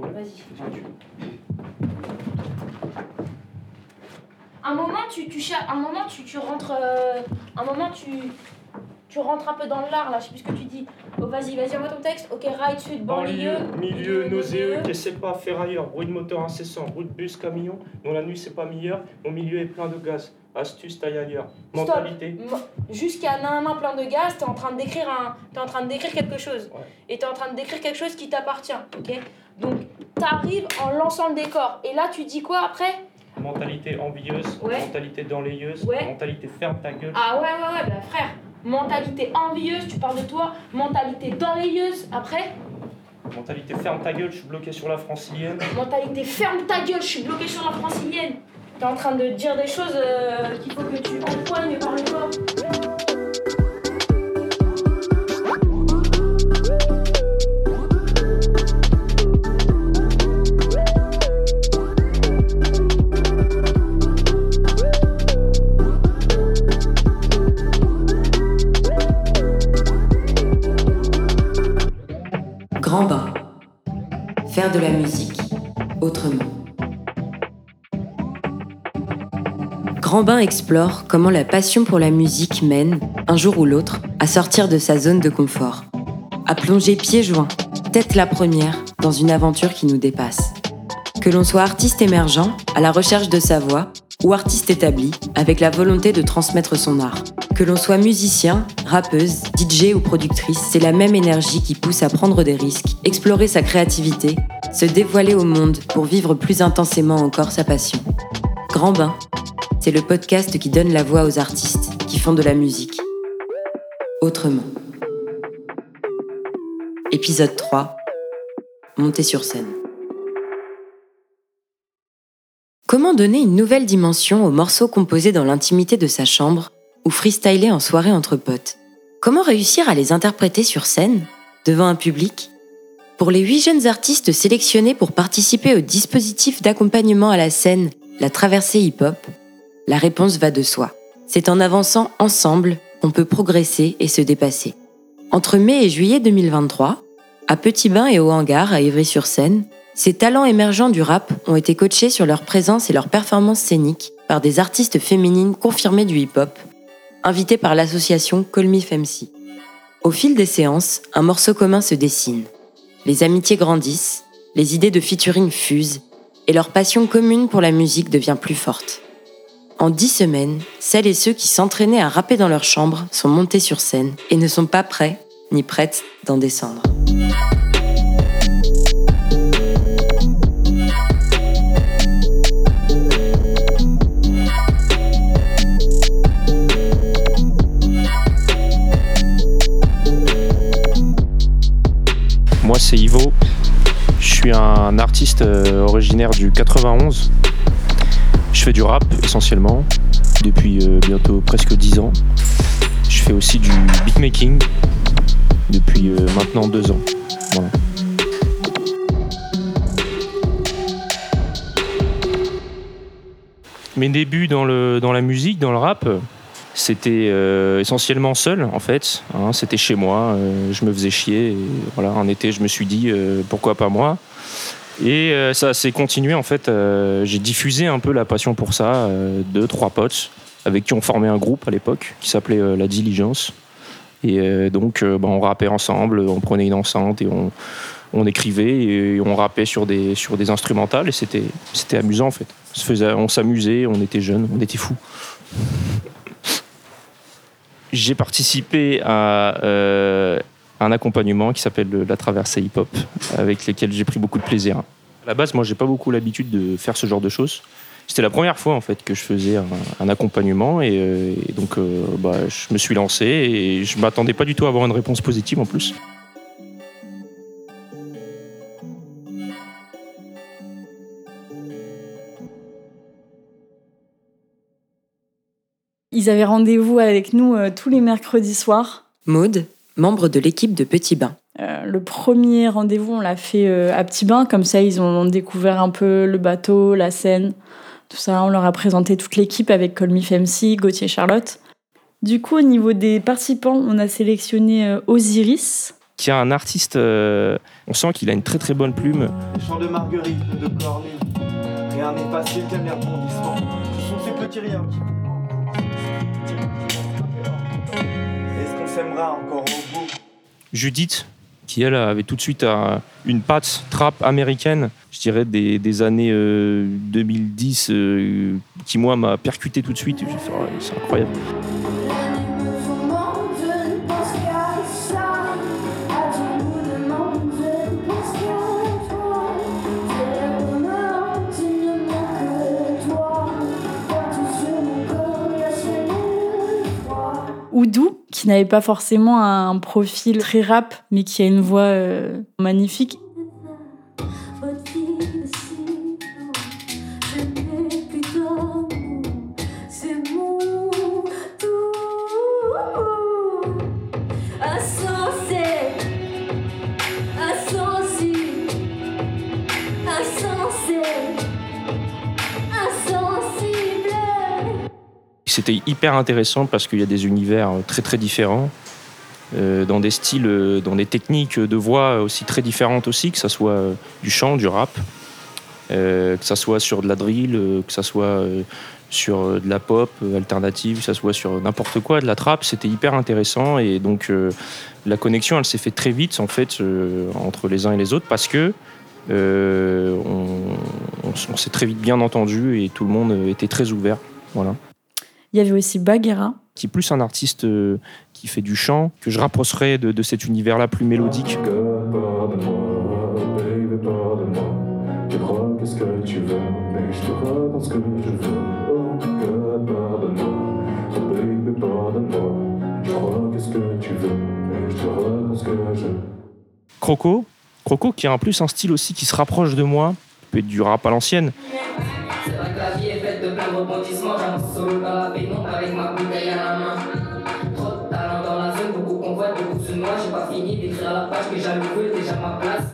problème. Un moment, tu, tu un moment, tu, tu rentres, euh, un moment, tu, tu rentres un peu dans l'art là. Je sais plus ce que tu dis. Oh, vas-y, vas-y, envoie ton texte. Ok, right, sud, banlieue, Banlieue, milieu, nauséeux, que c'est pas ferrailleur, bruit de moteur incessant, bruit de bus, camion, dont la nuit c'est pas meilleur, mon milieu est plein de gaz, astuce, taille ailleurs, mentalité. Jusqu'à nan nan plein de gaz, t'es en train de décrire un, t'es en train de décrire quelque chose. Ouais. Et t'es en train de décrire quelque chose qui t'appartient, ok? Donc, t'arrives en lançant le décor. Et là, tu dis quoi après? Mentalité envieuse, Ouais. mentalité danlayeuse, Ouais. mentalité ferme ta gueule. Ah ouais, ouais, ouais, bah frère. Mentalité envieuse, tu parles de toi. Mentalité danlayeuse, après? Mentalité ferme ta gueule, je suis bloqué sur la francilienne. Mentalité ferme ta gueule, je suis bloqué sur la francilienne. T'es en train de dire des choses euh, qu'il faut que tu empoignes par le corps. De la musique autrement. Grand bain explore comment la passion pour la musique mène, un jour ou l'autre, à sortir de sa zone de confort. À plonger pieds joints, tête la première, dans une aventure qui nous dépasse. Que l'on soit artiste émergent, à la recherche de sa voix, ou artiste établi, avec la volonté de transmettre son art. Que l'on soit musicien, rappeuse, DJ ou productrice, c'est la même énergie qui pousse à prendre des risques, explorer sa créativité, se dévoiler au monde pour vivre plus intensément encore sa passion. Grand Bain, c'est le podcast qui donne la voix aux artistes qui font de la musique. Autrement. Épisode 3. Monter sur scène. Comment donner une nouvelle dimension aux morceaux composés dans l'intimité de sa chambre ou freestylés en soirée entre potes Comment réussir à les interpréter sur scène, devant un public? Pour les huit jeunes artistes sélectionnés pour participer au dispositif d'accompagnement à la scène La Traversée Hip Hop, la réponse va de soi. C'est en avançant ensemble qu'on peut progresser et se dépasser. Entre mai et juillet 2023, à Petit Bain et au Hangar à Ivry-sur-Seine, ces talents émergents du rap ont été coachés sur leur présence et leur performance scénique par des artistes féminines confirmées du hip-hop, invitées par l'association Call. Au fil des séances, un morceau commun se dessine. Les amitiés grandissent, les idées de featuring fusent, et leur passion commune pour la musique devient plus forte. En dix semaines, celles et ceux qui s'entraînaient à rapper dans leur chambre sont montés sur scène et ne sont pas prêts ni prêtes d'en descendre. Moi c'est Ivo, je suis un artiste euh, originaire du 91. Je fais du rap essentiellement depuis euh, bientôt presque 10 ans. Je fais aussi du beatmaking depuis euh, maintenant 2 ans. Mes débuts dans la musique, dans le rap, c'était euh, essentiellement seul en fait. hein, c'était chez moi, euh, je me faisais chier. Voilà, un été, je me suis dit euh, pourquoi pas moi. Et ça s'est continué en fait. J'ai diffusé un peu la passion pour ça. deux, trois potes avec qui on formait un groupe à l'époque qui s'appelait La Diligence. Et donc, bah, on rappait ensemble, on prenait une enceinte et on, on écrivait et on rappait sur des, sur des instrumentales et c'était amusant en fait. On s'amusait, on était jeunes, on était fous. J'ai participé à euh, un accompagnement qui s'appelle la traversée hip-hop, avec lesquels j'ai pris beaucoup de plaisir. À la base, moi, j'ai pas beaucoup l'habitude de faire ce genre de choses. C'était la première fois en fait que je faisais un, accompagnement et, euh, donc euh, bah, je me suis lancé et je m'attendais pas du tout à avoir une réponse positive en plus. Ils avaient rendez-vous avec nous euh, tous les mercredis soirs. Maude, membre de l'équipe de Petit Bain. Euh, le premier rendez-vous, on l'a fait euh, à Petit Bain, comme ça ils ont découvert un peu le bateau, la scène, tout ça. On leur a présenté toute l'équipe avec Colmy Femsi, Gauthier Charlotte. Du coup, au niveau des participants, on a sélectionné euh, Osiris, qui est un artiste. euh, on sent qu'il a une très très bonne plume. Chant de marguerite de cornée. Rien n'est facile, t'aimes les rebondissements. Ce sont ces petits riens qui. Judith, qui elle avait tout de suite un- une patte trap américaine, je dirais des, années euh, 2010, euh, qui moi m'a percuté tout de suite. Ouais, c'est incroyable. Oudou, qui n'avait pas forcément un profil très rap, mais qui a une voix euh, magnifique. C'était hyper intéressant parce qu'il y a des univers très très différents, euh, dans des styles, euh, dans des techniques de voix aussi très différentes aussi, que ça soit euh, du chant, du rap, euh, que ça soit sur de la drill, euh, que ça soit euh, sur euh, de la pop euh, alternative, que ça soit sur n'importe quoi, de la trap, c'était hyper intéressant et donc euh, la connexion elle s'est faite très vite en fait euh, entre les uns et les autres parce que euh, on, on s'est très vite bien entendu et tout le monde euh, était très ouvert. Voilà Il y avait aussi Bagheera. qui est plus un artiste euh, qui fait du chant, que je rapprocherais de, de cet univers-là plus mélodique. Croco, Croco qui a en plus un style aussi qui se rapproche de moi, peut être du rap à l'ancienne. La vie est faite de plein de rebondissements. J'avance solo dans la pénombre avec ma bouteille à la main. Trop de talent dans la zone, beaucoup convoitent, beaucoup se noient. J'ai pas fini d'écrire la page, mais j'avoue déjà ma place.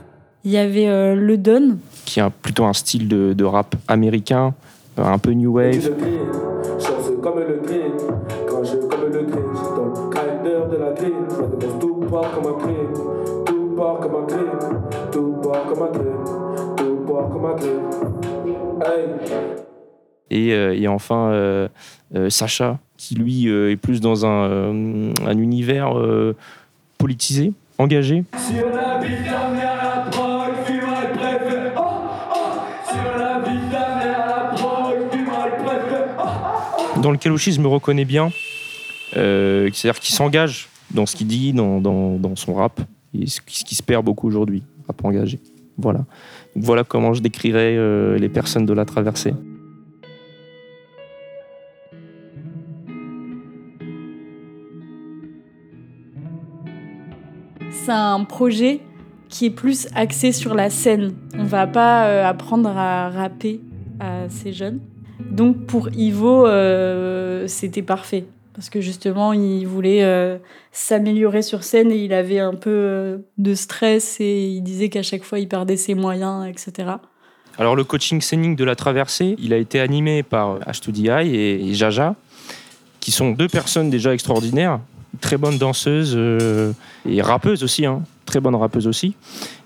Il y avait euh, Le Don. qui a plutôt un style de, de rap américain, euh, un peu new wave. le green, chanceux comme le green, courageux comme le green, dans le calder de la green, je demande tout part comme un crime, tout part comme un crime, tout part comme un crime, tout part comme un crime. Hey. Et, euh, et enfin euh, euh, Sacha, qui lui est plus dans un, un univers politisé, engagé. La drogue, fumerai préfet. Oh, oh. La drogue, préfet. Oh. dans lequel aussi je me reconnais bien. Euh, C'est-à-dire qu'il s'engage dans ce qu'il dit, dans, dans- dans son rap, et ce qui, ce qui se perd beaucoup aujourd'hui, rap engagé. Voilà. Donc voilà comment je décrirais euh, les personnes de la traversée. C'est un projet qui est plus axé sur la scène. On va pas euh, apprendre à rapper à ces jeunes. Donc pour Ivo, euh, c'était parfait. Parce que justement, il voulait euh, s'améliorer sur scène et il avait un peu de stress et il disait qu'à chaque fois, il perdait ses moyens, etc. Alors le coaching scénique de la traversée, il a été animé par H2DI et, et Jaja, qui sont deux personnes déjà extraordinaires, très bonnes danseuses euh, et rappeuses aussi, hein, très bonnes rappeuses aussi.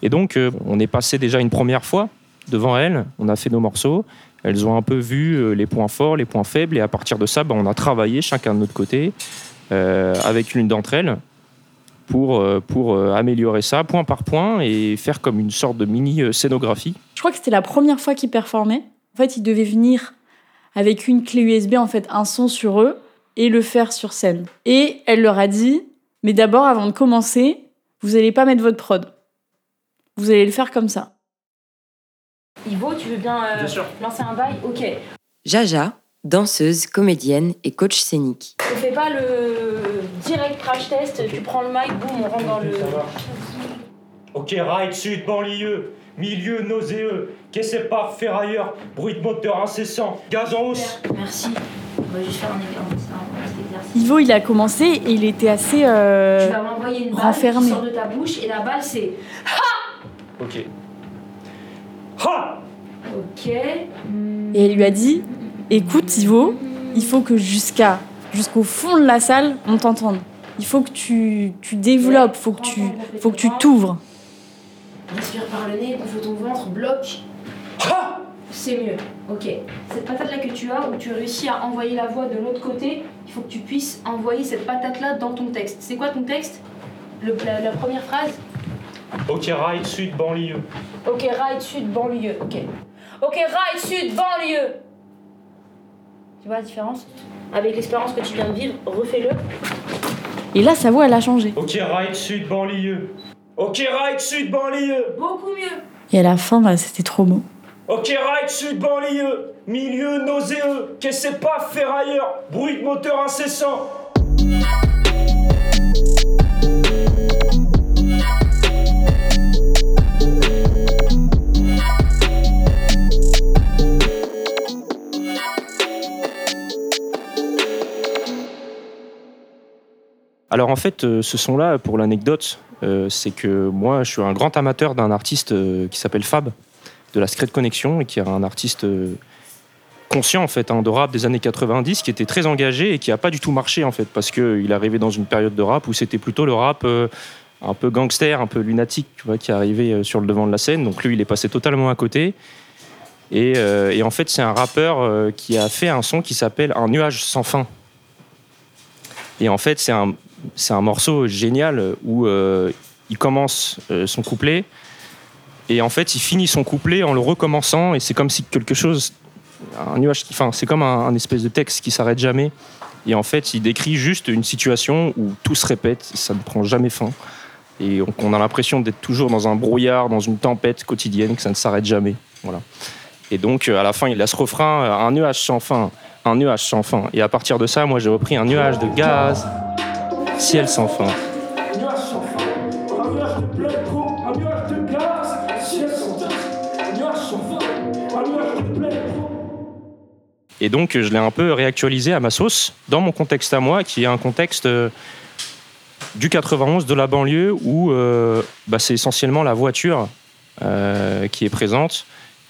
Et donc euh, on est passé déjà une première fois devant elles, on a fait nos morceaux, elles ont un peu vu euh, les points forts, les points faibles, et à partir de ça, bah, on a travaillé chacun de notre côté avec l'une d'entre elles pour, pour améliorer ça point par point et faire comme une sorte de mini scénographie. Je crois que c'était la première fois qu'il performait. En fait, il devait venir avec une clé USB, en fait, un son sur eux et le faire sur scène. Et elle leur a dit, mais d'abord, avant de commencer, vous n'allez pas mettre votre prod. Vous allez le faire comme ça. Ivo, tu veux bien, euh, lancer un bail? Ok. Jaja, danseuse, comédienne et coach scénique. On fait pas le direct crash test, tu prends le mic, boum, on rentre dans le. Ok, ride sud, banlieue, milieu nauséeux, qu'est-ce que c'est pas ferrailleur, bruit de moteur incessant, gaz en hausse. Merci. On va juste faire un. Ivo, il a commencé et il était assez. Tu euh, vas m'envoyer une balle renfermé. qui sort de ta bouche et la balle c'est Ok. Ha ok. Et elle lui a dit Écoute, Ivo, il faut que jusqu'à jusqu'au fond de la salle, on t'entende. Il faut que tu, tu développes, faut que tu faut que tu t'ouvres. Respire par le nez, gonfle ton ventre, bloque. C'est mieux. Ok. Cette patate là que tu as, où tu réussis à envoyer la voix de l'autre côté, il faut que tu puisses envoyer cette patate là dans ton texte. C'est quoi ton texte? Le- la, la première phrase? Ok, ride sud, banlieue. Ok, ride sud, banlieue. Ok. Ok, ride sud, banlieue. Tu vois la différence? Avec l'expérience que tu viens de vivre, refais-le. Et là, sa voix, elle a changé. Ok, ride sud, banlieue. Ok, ride sud, banlieue. Beaucoup mieux. Et à la fin, bah, c'était trop beau. Ok, ride sud, banlieue. Milieu nauséeux. Qu'est-ce que pas ferrailleur Bruit de moteur incessant. Alors en fait, euh, ce son-là, pour l'anecdote, euh, c'est que moi, je suis un grand amateur d'un artiste euh, qui s'appelle Fab, de la Secret Connection, et qui est un artiste euh, conscient en fait hein, de rap des années 90, qui était très engagé et qui n'a pas du tout marché en fait, parce qu'il est arrivé dans une période de rap où c'était plutôt le rap euh, un peu gangster, un peu lunatique, tu vois, qui arrivé euh, sur le devant de la scène. Donc lui, il est passé totalement à côté. Et, en fait, c'est un rappeur qui a fait un son qui s'appelle Un nuage sans fin. Et en fait, c'est un, c'est un morceau génial où il commence son couplet et en fait, il finit son couplet en le recommençant et c'est comme si quelque chose, un nuage, enfin, c'est comme un, espèce de texte qui s'arrête jamais. Et en fait, il décrit juste une situation où tout se répète, ça ne prend jamais fin. Et on, on a l'impression d'être toujours dans un brouillard, dans une tempête quotidienne, que ça ne s'arrête jamais. Voilà. Et donc, à la fin, il a ce refrain, euh, un nuage sans fin, un nuage sans fin. Et à partir de ça, moi, j'ai repris un nuage de gaz, ciel sans fin. Et donc, je l'ai un peu réactualisé à ma sauce, dans mon contexte à moi, qui est un contexte euh, du 91 de la banlieue, où euh, bah, c'est essentiellement la voiture euh, qui est présente.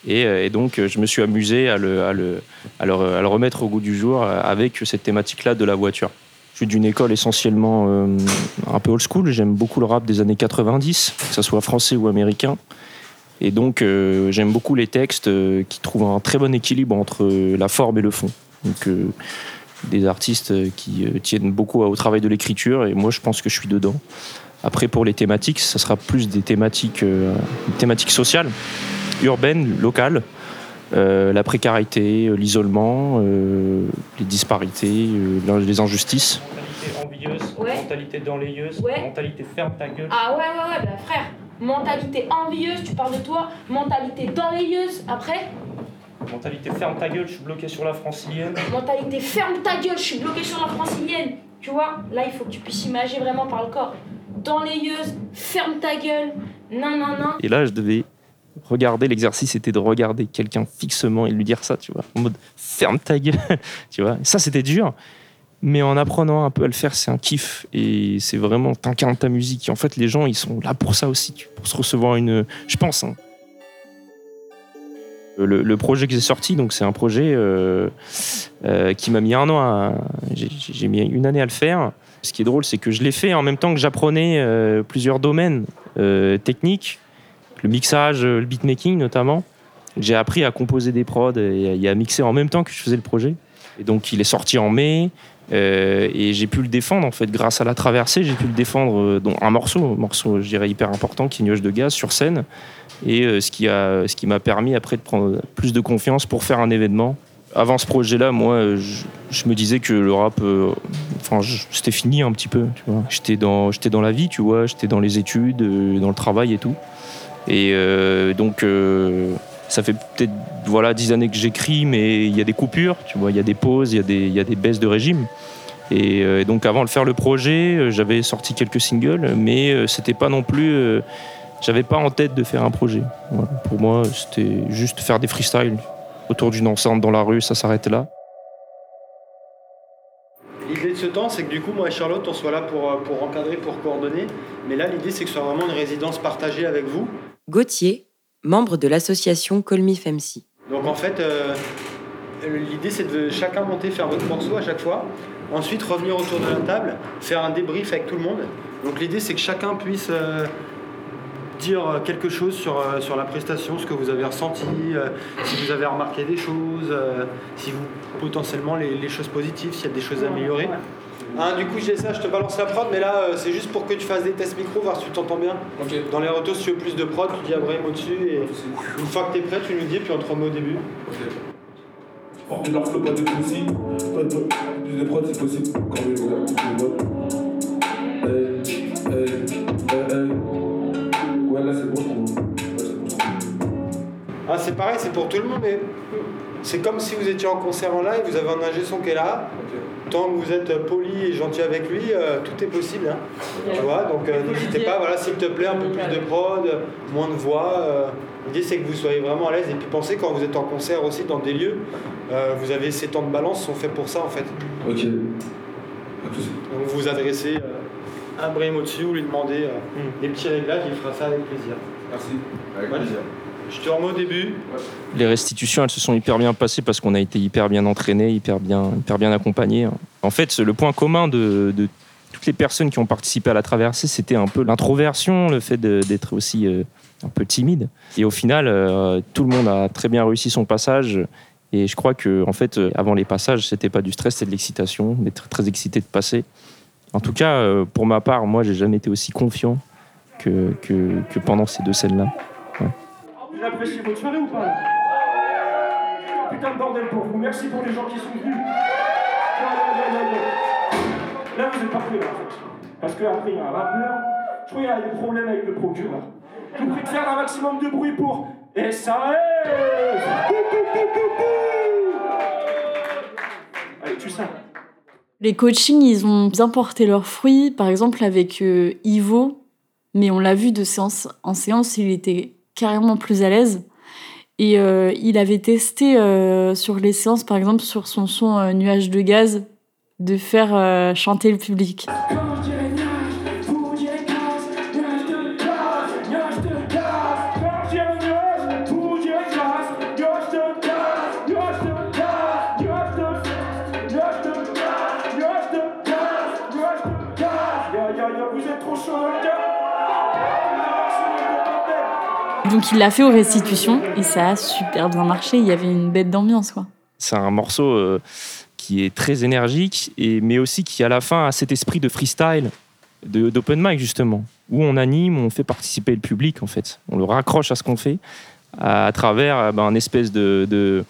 Et, donc, je me suis amusé à le, remettre au goût du jour avec cette thématique-là de la voiture. Je suis d'une école essentiellement un peu old school. J'aime beaucoup le rap des années 90, que ce soit français ou américain. Et donc, euh, j'aime beaucoup les textes euh, qui trouvent un très bon équilibre entre euh, la forme et le fond. Donc, euh, des artistes euh, qui euh, tiennent beaucoup au travail de l'écriture, et moi, je pense que je suis dedans. Après, pour les thématiques, ça sera plus des thématiques, euh, des thématiques sociales, urbaines, locales, euh, la précarité, euh, l'isolement, euh, les disparités, euh, les injustices. Mentalité envieuse. Ouais. Mentalité danlayeuse. Ouais. Mentalité ferme ta gueule. Ah ouais, ouais, ouais, bah frère. Mentalité envieuse, tu parles de toi. Mentalité danlayeuse, après. Mentalité ferme ta gueule. Je suis bloqué sur la francilienne. Mentalité ferme ta gueule, je suis bloqué sur la francilienne. Tu vois, là, il faut que tu puisses imaginer vraiment par le corps. Danlayeuse, ferme ta gueule. Non, non, non. Et là, je devais regarder, l'exercice était de regarder quelqu'un fixement et lui dire ça, tu vois, en mode ferme ta gueule, tu vois. Ça, c'était dur, mais en apprenant un peu à le faire, c'est un kiff et c'est vraiment, t'incarnes ta musique. En fait, les gens, ils sont là pour ça aussi, pour se recevoir une. Je pense, hein. Le, projet que j'ai sorti, donc c'est un projet euh, euh, qui m'a mis un an. J'ai mis une année à le faire. Ce qui est drôle, c'est que je l'ai fait en même temps que j'apprenais euh, plusieurs domaines techniques, le mixage, le beatmaking notamment. J'ai appris à composer des prods et à mixer en même temps que je faisais le projet. Et donc il est sorti en mai euh, et j'ai pu le défendre en fait grâce à la traversée. J'ai pu le défendre euh, dont un morceau, un morceau je dirais hyper important qui est de gaz sur scène et euh, ce qui m'a permis après de prendre plus de confiance pour faire un événement. Avant ce projet-là, moi, euh, je, me disais que le rap, enfin, c'était fini un petit peu. J'étais dans, dans la vie, tu vois, j'étais dans les études, dans le travail et tout. Et donc, ça fait peut-être voilà dix années que j'écris, mais il y a des coupures, tu vois, il y a des pauses, il y a des, il y a des baisses de régime. Et euh, donc, avant de faire le projet, euh, j'avais sorti quelques singles, mais euh, c'était pas non plus. euh, j'avais pas en tête de faire un projet. Voilà. Pour moi, c'était juste faire des freestyles autour d'une enceinte dans la rue, ça s'arrêtait là. L'idée de ce temps, c'est que du coup, moi et Charlotte, on soit là pour, pour encadrer, pour coordonner. Mais là, l'idée, c'est que ce soit vraiment une résidence partagée avec vous. Gauthier, membre de l'association Femsi. Donc en fait, euh, l'idée c'est de chacun monter, faire votre morceau à chaque fois. Ensuite, revenir autour de la table, faire un débrief avec tout le monde. Donc l'idée c'est que chacun puisse euh, dire quelque chose sur, euh, sur la prestation, ce que vous avez ressenti, si vous avez remarqué des choses, si vous potentiellement les, les choses positives, s'il y a des choses à améliorer. Hein, du coup, j'ai ça, je te balance la prod, mais là, euh, c'est juste pour que tu fasses des tests micro, voir si tu t'entends bien. Dans les retours, si tu veux plus de prod, tu dis à Brahim au-dessus, et une fois que tu es prêt, tu nous dis, puis on te remet au début. Bon, tu leur flow pas de soucis. Pas de plus de prod si possible. Quand. Ouais, là c'est bon, je trouve. C'est. Ah, c'est pareil, c'est pour tout le monde, mais c'est comme si vous étiez en concert en live, vous avez un ingé son qui est là. Tant que vous êtes poli et gentil avec lui, euh, tout est possible. hein. Tu vois, donc euh, n'hésitez pas, voilà, s'il te plaît, un peu plus de prod, moins de voix. euh, L'idée c'est que vous soyez vraiment à l'aise et puis pensez quand vous êtes en concert aussi dans des lieux, euh, vous avez ces temps de balance sont faits pour ça en fait. Ok. Donc vous vous adressez euh, à Brahim au-dessus, vous lui demandez euh, des petits réglages, il fera ça avec plaisir. Merci. Avec Ouais. plaisir. Je te remets au début. Les restitutions, elles se sont hyper bien passées parce qu'on a été hyper bien entraînés, hyper bien, hyper bien accompagnés. En fait, le point commun de, toutes les personnes qui ont participé à la traversée, c'était un peu l'introversion, le fait d'être aussi euh, un peu timide. Et au final, euh, tout le monde a très bien réussi son passage. Et je crois que, en fait, euh, avant les passages, c'était pas du stress, c'était de l'excitation, d'être très excité de passer. En tout cas, pour ma part, moi, j'ai jamais été aussi confiant que pendant ces deux scènes-là. Vous appréciez votre soirée ou pas Putain de bordel pour vous, merci pour les gens qui sont venus. Là, vous êtes prêts là, en fait. Parce qu'après, il y a un rappeur, je crois qu'il y a des problèmes avec le procureur. Je vous prie de faire un maximum de bruit pour SAS Allez, tu sais. Les coachings, ils ont bien porté leurs fruits. Par exemple, avec euh, Ivo, mais on l'a vu de séance en séance, il était carrément plus à l'aise. Et euh, il avait testé euh, sur les séances, par exemple, sur son son euh, Nuage de gaz, de faire chanter le public. Donc il l'a fait aux restitutions et ça a super bien marché. Il y avait une bête d'ambiance, quoi. C'est un morceau euh, qui est très énergique, et, mais aussi qui, à la fin, a cet esprit de freestyle, d'open mic, justement, où on anime, on fait participer le public, en fait. On le raccroche à ce qu'on fait à, travers euh, ben, un espèce de,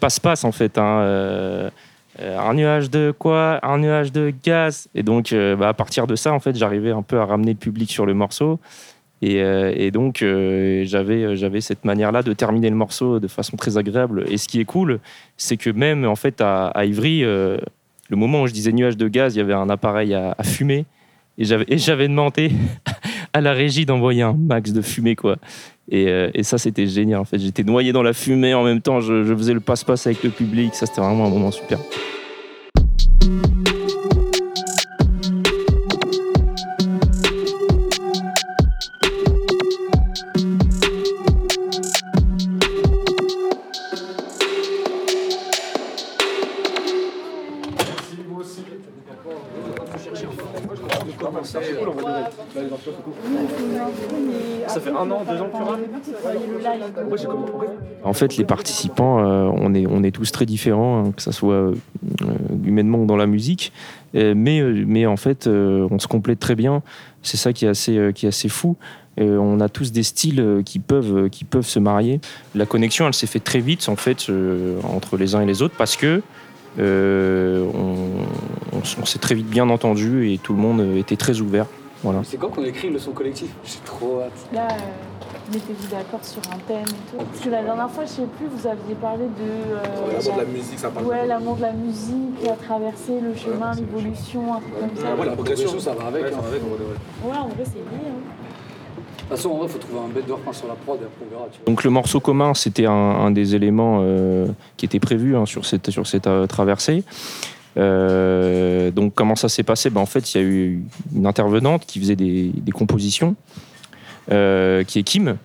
passe-passe, en fait. hein, euh, un nuage de quoi Un nuage de gaz. Et donc, bah, à partir de ça, en fait, j'arrivais un peu à ramener le public sur le morceau. Et, euh, et donc, euh, j'avais j'avais cette manière-là de terminer le morceau de façon très agréable. Et ce qui est cool, c'est que même en fait à, Ivry, euh, le moment où je disais nuage de gaz, il y avait un appareil à, fumer. Et j'avais demandé à la régie d'envoyer un max de fumée, quoi. Et, euh, ça, c'était génial. En fait, j'étais noyé dans la fumée en même temps. Je faisais le passe-passe avec le public. Ça, c'était vraiment un moment super. Ça fait un an, deux ans que tu En fait, les participants, euh, on, est, on est tous très différents, hein, que ce soit euh, humainement ou dans la musique. Euh, mais, euh, mais en fait, euh, on se complète très bien. C'est ça qui est assez, euh, qui est assez fou. Euh, on a tous des styles euh, qui peuvent, euh, qui peuvent se marier. La connexion, elle s'est faite très vite, en fait, euh, entre les uns et les autres, parce que euh, on, on s- on s'est très vite bien entendu et tout le monde euh, était très ouvert. Voilà. C'est quand qu'on écrit le son collectif J'ai trop hâte. Là, euh, mettez-vous d'accord sur un thème et tout. Parce que la dernière fois, je sais plus, vous aviez parlé de. euh, L'amour de la musique, ça parle. Ouais, l'amour de la musique, à traverser le chemin, l'évolution, un truc comme ça. Ouais, la progression, ça va avec. Ouais, hein. ça va avec, on va dire. Ouais, en vrai, c'est lié. hein. De toute façon, en vrai, faut trouver un bête de refrain sur la prod et après on verra. Tu vois. Donc le morceau commun, c'était un, un des éléments euh, qui était prévu hein, sur cette, sur cette euh, traversée. Euh, donc comment ça s'est passé? Ben, En fait, il y a eu une intervenante qui faisait des, des compositions, euh, qui est Kim,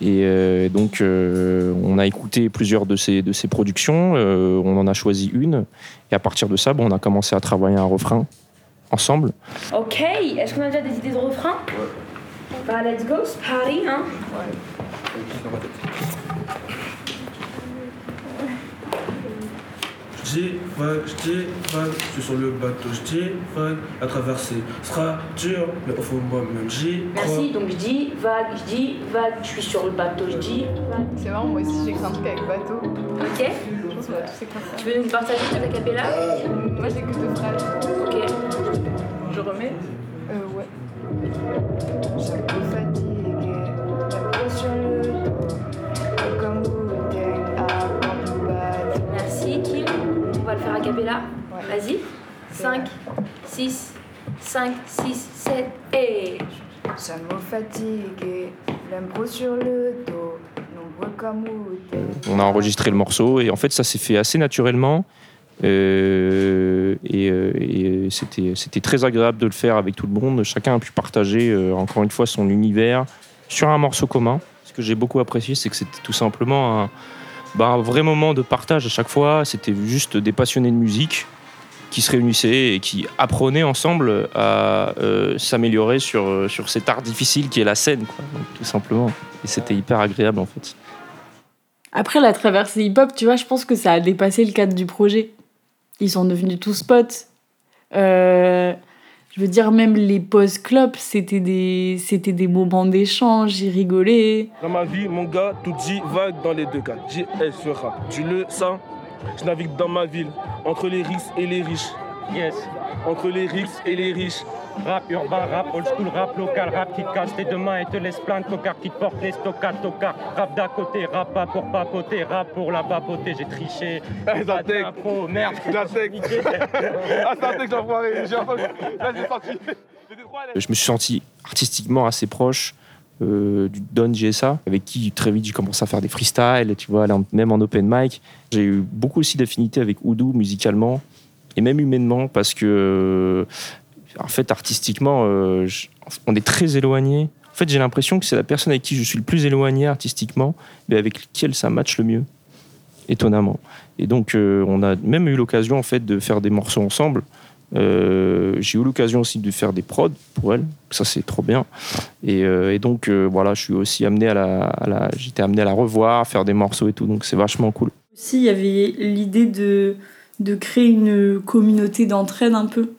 Et euh, donc, euh, on a écouté plusieurs de ces, de ces productions, euh, on en a choisi une, et à partir de ça, bon, on a commencé à travailler un refrain ensemble. Ok, est-ce qu'on a déjà des idées de refrain? Bah, let's go, c'est party, hein Divague, divague, je suis sur le bateau, je divague, la traversée sera dure, mais au fond moi-même crois. Merci, donc je dis vague, je dis vague, je suis sur le bateau, je dis vague. C'est marrant, moi aussi j'ai écrit un truc avec bateau. Ok Je pense qu'on va tous écrire ça. Tu veux nous partager ta capella Moi j'ai que deux phrases. Ok. 5, 6, 7 et. Fatigué, l'impro sur le dos, nombreux comme. On a enregistré le morceau, et en fait, ça s'est fait assez naturellement. Euh, et euh, et c'était c'était très agréable de le faire avec tout le monde. Chacun a pu partager, euh, encore une fois, son univers sur un morceau commun. Ce que j'ai beaucoup apprécié, c'est que c'était tout simplement un, bah, un vrai moment de partage à chaque fois. C'était juste des passionnés de musique qui se réunissaient et qui apprenaient ensemble à euh, s'améliorer sur, euh, sur cet art difficile qui est la scène, quoi, donc, tout simplement. Et c'était hyper agréable en fait. Après la traversée hip-hop, tu vois, je pense que ça a dépassé le cadre du projet. Ils sont devenus tous potes. Euh, je veux dire, même les pauses club, c'était des, c'était des moments d'échange, ils rigolaient. Dans ma vie, mon gars, tout dit vague dans les deux cas. JS. Tu le sens? Je navigue dans ma ville, entre les riches et les riches. Yes. Entre les riches et les riches. Rap urbain, rap old school, rap local, rap qui te casse tes deux mains et te laisse plein de tocards qui te portent les stockards, tocards. Rap d'à côté, rap pas pour papoter, rap pour la papoter, j'ai triché. Eh, Pas Zatec. merde. Zatec. Ah, truc, j'enfoiré. J'ai. Là, j'ai l'aise. Je me suis senti artistiquement assez proche euh, du Don GSA, avec qui très vite j'ai commencé à faire des freestyles, tu vois, même en open mic. J'ai eu beaucoup aussi d'affinités avec Oudou musicalement et même humainement parce que, euh, en fait, artistiquement, euh, on est très éloignés. En fait, j'ai l'impression que c'est la personne avec qui je suis le plus éloigné artistiquement, mais avec laquelle ça match le mieux, étonnamment. Et donc, on a même eu l'occasion en fait de faire des morceaux ensemble. Euh, j'ai eu l'occasion aussi de faire des prods pour elle, ça c'est trop bien. Et, euh, donc euh, voilà, je suis aussi amené à la, j'étais amené à la revoir, à faire des morceaux et tout, donc c'est vachement cool. Aussi, il y avait l'idée de, de créer une communauté d'entraide un peu.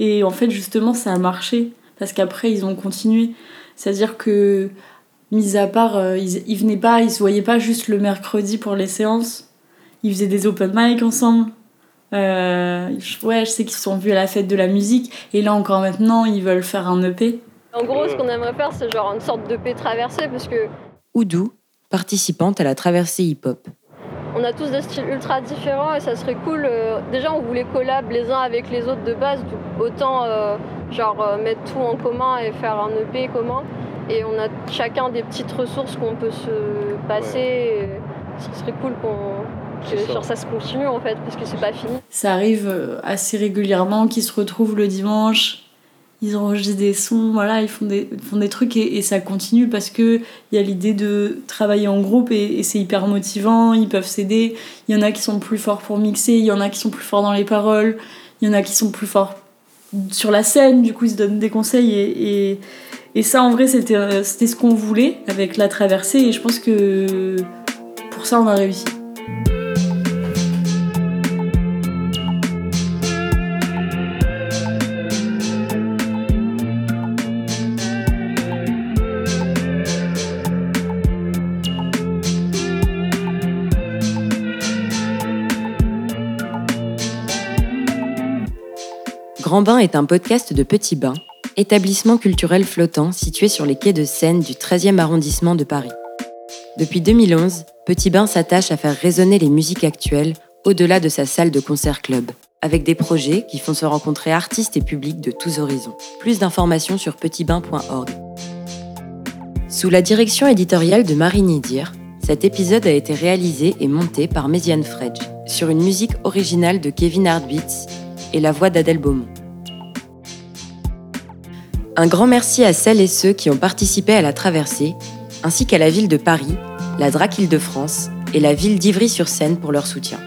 Et en fait, justement, ça a marché. Parce qu'après, ils ont continué. C'est-à-dire que, mis à part, ils, ils venaient pas, ils se voyaient pas juste le mercredi pour les séances. Ils faisaient des open mic ensemble. Euh, je- ouais, je sais qu'ils sont vus à la fête de la musique. Et là, encore maintenant, ils veulent faire un EP. En gros, ce qu'on aimerait faire, c'est genre une sorte de paix traversée, parce que Oudou, participante à la traversée hip-hop. on a tous des styles ultra différents et ça serait cool. euh, déjà, on voulait collab les uns avec les autres de base, donc autant euh, genre mettre tout en commun et faire un EP commun. Et on a chacun des petites ressources qu'on peut se passer. et ce serait cool qu'on que C'est ça. sur ça se continue en fait, parce que c'est pas fini. Ça arrive euh, assez régulièrement qu'ils se retrouvent le dimanche, ils enregistrent des sons, voilà, ils font des, font des trucs et, et ça continue parce que il y a l'idée de travailler en groupe et, et c'est hyper motivant, ils peuvent s'aider. Il y en a qui sont plus forts pour mixer, il y en a qui sont plus forts dans les paroles, il y en a qui sont plus forts sur la scène, du coup ils se donnent des conseils et, et, et ça en vrai c'était euh, c'était ce qu'on voulait avec la traversée et je pense que pour ça on a réussi. Grand Bain est un podcast de Petit Bain, établissement culturel flottant situé sur les quais de Seine du 13e arrondissement de Paris. Depuis 2011, Petit Bain s'attache à faire résonner les musiques actuelles au-delà de sa salle de concert club, avec des projets qui font se rencontrer artistes et publics de tous horizons. Plus d'informations sur petitbain.org. Sous la direction éditoriale de Marie Nidir, cet épisode a été réalisé et monté par Méziane Fredge, sur une musique originale de Kevin Hardwitz et la voix d'Adèle Beaumont. Un grand merci à celles et ceux qui ont participé à la traversée ainsi qu'à la ville de Paris, la DRAC Île-de-France et la ville d'Ivry-sur-Seine pour leur soutien.